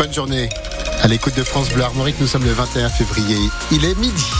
Bonne journée. À l'écoute de France Bleu Armorique, nous sommes le 21 février. Il est midi.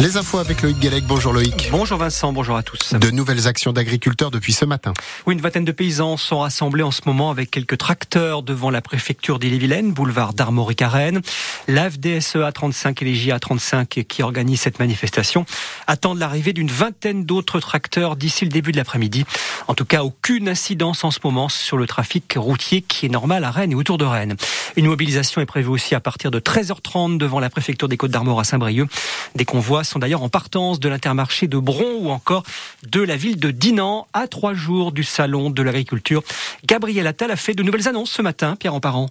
Les infos avec Loïc Guélec. Bonjour Loïc. Bonjour Vincent, bonjour à tous. De nouvelles actions d'agriculteurs depuis ce matin. Oui, une vingtaine de paysans sont rassemblés en ce moment avec quelques tracteurs devant la préfecture d'Ille-et-Vilaine, boulevard d'Armorique à Rennes. L'AFDSEA 35 et les JA 35 qui organisent cette manifestation attendent l'arrivée d'une vingtaine d'autres tracteurs d'ici le début de l'après-midi. En tout cas, aucune incidence en ce moment sur le trafic routier qui est normal à Rennes et autour de Rennes. Une mobilisation est prévue aussi à partir de 13h30 devant la préfecture des Côtes d'Armor à Saint-Brieuc. Des convois sont d'ailleurs en partance de l'intermarché de Bron ou encore de la ville de Dinan à trois jours du salon de l'agriculture. Gabriel Attal a fait de nouvelles annonces ce matin, Pierre Emparent.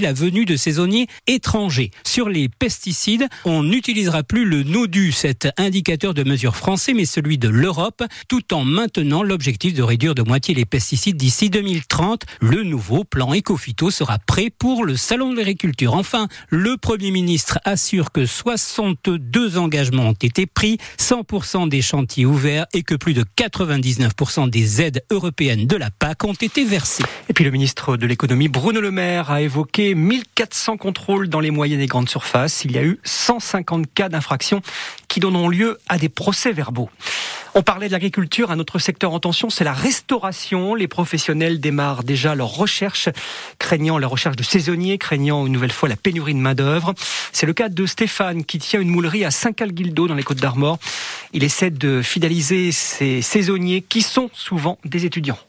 la venue de saisonniers étrangers. Sur les pesticides, on n'utilisera plus le NODU, cet indicateur de mesure français, mais celui de l'Europe, tout en maintenant l'objectif de réduire de moitié les pesticides d'ici 2030. Le nouveau plan Ecofito sera prêt pour le Salon de l'agriculture. Enfin, le Premier ministre assure que 62 engagements ont été pris, 100% des chantiers ouverts et que plus de 99% des aides européennes de la PAC ont été versées. Et puis le ministre de l'économie Bruno Le Maire a évoqué 1400 contrôles dans les moyennes et grandes surfaces. Il y a eu 150 cas d'infraction qui donneront lieu à des procès-verbaux. On parlait de l'agriculture, un autre secteur en tension, c'est la restauration. Les professionnels démarrent déjà leur recherche, craignant la recherche de saisonniers, craignant une nouvelle fois la pénurie de main-d'œuvre. C'est le cas de Stéphane qui tient une moulerie à Saint-Calguildo dans les Côtes d'Armor. Il essaie de fidéliser ces saisonniers qui sont souvent des étudiants.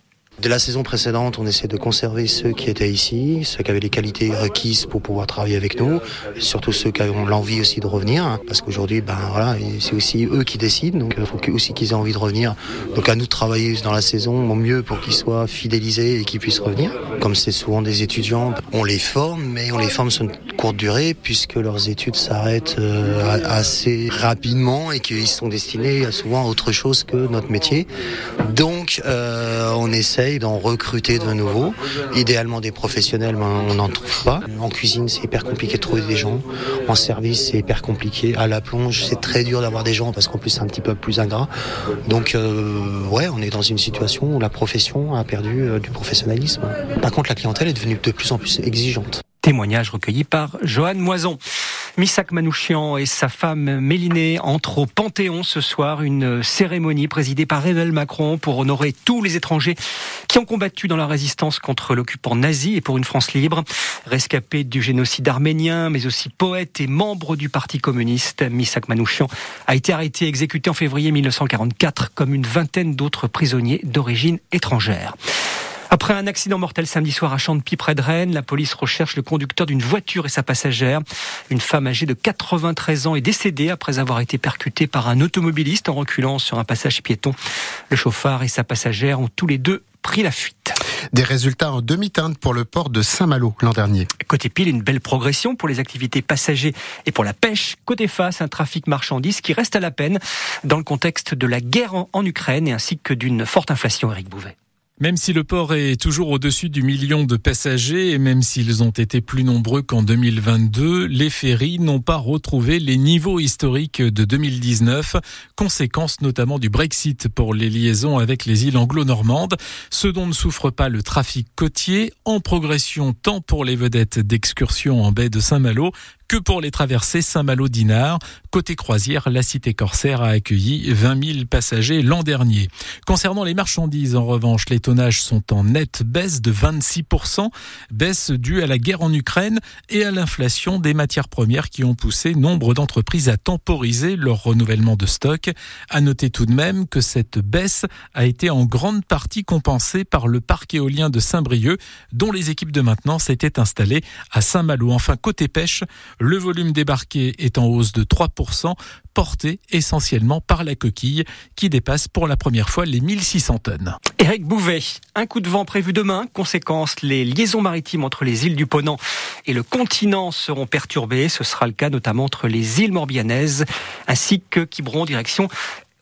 De la saison précédente, on essaie de conserver ceux qui étaient ici, ceux qui avaient les qualités requises pour pouvoir travailler avec nous, surtout ceux qui ont l'envie aussi de revenir, hein, parce qu'aujourd'hui, ben voilà, c'est aussi eux qui décident, donc il faut aussi qu'ils aient envie de revenir. Donc à nous de travailler dans la saison au mieux pour qu'ils soient fidélisés et qu'ils puissent revenir. Comme c'est souvent des étudiants, on les forme, mais on les forme sur une courte durée puisque leurs études s'arrêtent euh, assez rapidement et qu'ils sont destinés souvent à autre chose que notre métier. Donc euh, on essaie d'en recruter de nouveau. Idéalement des professionnels, mais on n'en trouve pas. En cuisine, c'est hyper compliqué de trouver des gens. En service, c'est hyper compliqué. À la plonge, c'est très dur d'avoir des gens parce qu'en plus, c'est un petit peu plus ingrat. Donc, euh, ouais, on est dans une situation où la profession a perdu euh, du professionnalisme. Par contre, la clientèle est devenue de plus en plus exigeante. Témoignage recueilli par Johan Moison. Missak Manouchian et sa femme Mélinée entrent au Panthéon ce soir, une cérémonie présidée par Emmanuel Macron pour honorer tous les étrangers qui ont combattu dans la résistance contre l'occupant nazi et pour une France libre. Rescapé du génocide arménien, mais aussi poète et membre du Parti communiste, Missak Manouchian a été arrêté et exécuté en février 1944 comme une vingtaine d'autres prisonniers d'origine étrangère. Après un accident mortel samedi soir à Champy près de Rennes, la police recherche le conducteur d'une voiture et sa passagère. Une femme âgée de 93 ans est décédée après avoir été percutée par un automobiliste en reculant sur un passage piéton. Le chauffard et sa passagère ont tous les deux pris la fuite. Des résultats en demi-teinte pour le port de Saint-Malo l'an dernier. Côté pile, une belle progression pour les activités passagers et pour la pêche. Côté face, un trafic marchandises qui reste à la peine dans le contexte de la guerre en Ukraine et ainsi que d'une forte inflation, Eric Bouvet. Même si le port est toujours au-dessus du million de passagers et même s'ils ont été plus nombreux qu'en 2022, les ferries n'ont pas retrouvé les niveaux historiques de 2019, conséquence notamment du Brexit pour les liaisons avec les îles anglo-normandes, ce dont ne souffre pas le trafic côtier, en progression tant pour les vedettes d'excursion en baie de Saint-Malo que pour les traversées Saint-Malo-Dinard. Côté croisière, la cité corsaire a accueilli 20 000 passagers l'an dernier. Concernant les marchandises, en revanche, les tonnages sont en nette baisse de 26%, baisse due à la guerre en Ukraine et à l'inflation des matières premières qui ont poussé nombre d'entreprises à temporiser leur renouvellement de stock. À noter tout de même que cette baisse a été en grande partie compensée par le parc éolien de Saint-Brieuc, dont les équipes de maintenance étaient installées à Saint-Malo. Enfin, côté pêche, Le volume débarqué est en hausse de 3%, porté essentiellement par la coquille qui dépasse pour la première fois les 1600 tonnes. Éric Bouvet, un coup de vent prévu demain. Conséquence, les liaisons maritimes entre les îles du Ponant et le continent seront perturbées. Ce sera le cas notamment entre les îles Morbihanaises ainsi que Quiberon direction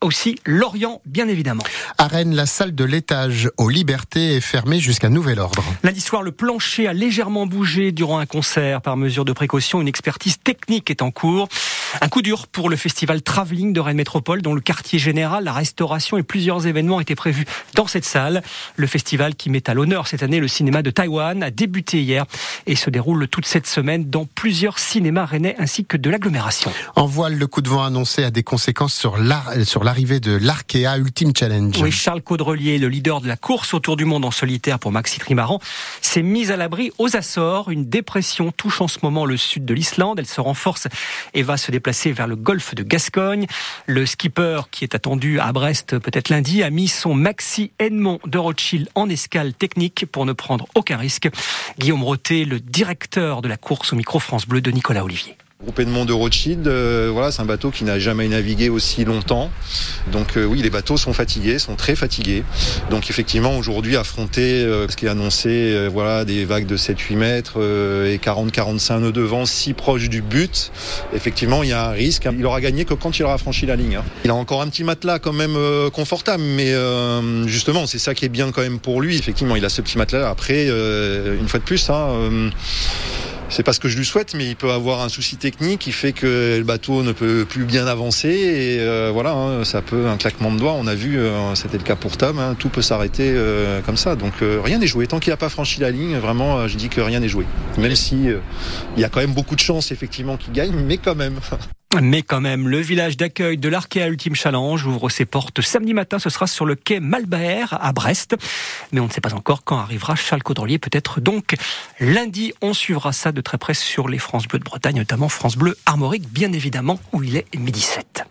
aussi Lorient, bien évidemment. À Rennes, la salle de l'étage aux Libertés est fermée jusqu'à nouvel ordre. Lundi soir, le plancher a légèrement bougé durant un concert. Par mesure de précaution, une expertise technique est en cours. Un coup dur pour le festival Travelling de Rennes Métropole, dont le quartier général, la restauration et plusieurs événements étaient prévus dans cette salle. Le festival qui met à l'honneur cette année le cinéma de Taïwan a débuté hier et se déroule toute cette semaine dans plusieurs cinémas rennais ainsi que de l'agglomération. En voile, le coup de vent annoncé a des conséquences sur l'arrivée de l'Arkea Ultimate Challenge. Oui, Charles Caudrelier, le leader de la course autour du monde en solitaire pour Maxi Trimaran, s'est mis à l'abri aux Açores. Une dépression touche en ce moment le sud de l'Islande. Elle se renforce et va se déplacer vers le golfe de Gascogne. Le skipper, qui est attendu à Brest peut-être lundi, a mis son Maxi Edmond de Rothschild en escale technique pour ne prendre aucun risque. Guillaume Roté, le directeur de la course au micro France Bleu de Nicolas Olivier. Groupe Edmond de Rothschild, euh, voilà, c'est un bateau qui n'a jamais navigué aussi longtemps. Donc euh, oui, les bateaux sont fatigués, sont très fatigués. Donc effectivement, aujourd'hui, affronter euh, ce qui est annoncé, voilà, des vagues de 7-8 mètres et 40-45 nœuds de vent si proche du but, effectivement, il y a un risque. Il aura gagné que quand il aura franchi la ligne. Hein. Il a encore un petit matelas quand même confortable, mais justement, c'est ça qui est bien quand même pour lui. Effectivement, il a ce petit matelas. Après, une fois de plus, hein, c'est pas ce que je lui souhaite, mais il peut avoir un souci technique qui fait que le bateau ne peut plus bien avancer. Et euh, voilà, hein, ça peut un claquement de doigts. On a vu, euh, c'était le cas pour Tom. Hein, tout peut s'arrêter euh, comme ça. Donc rien n'est joué. Tant qu'il n'a pas franchi la ligne, vraiment, je dis que rien n'est joué. Même si il y a quand même beaucoup de chances effectivement qu'il gagne, mais quand même. Mais quand même, le village d'accueil de l'Arkea Ultime Challenge ouvre ses portes samedi matin. Ce sera sur le quai Malbert à Brest. Mais on ne sait pas encore quand arrivera Charles Caudrelier. Peut-être donc lundi. On suivra ça de très près sur les France Bleu de Bretagne, notamment France Bleu Armorique, bien évidemment, où il est midi 7.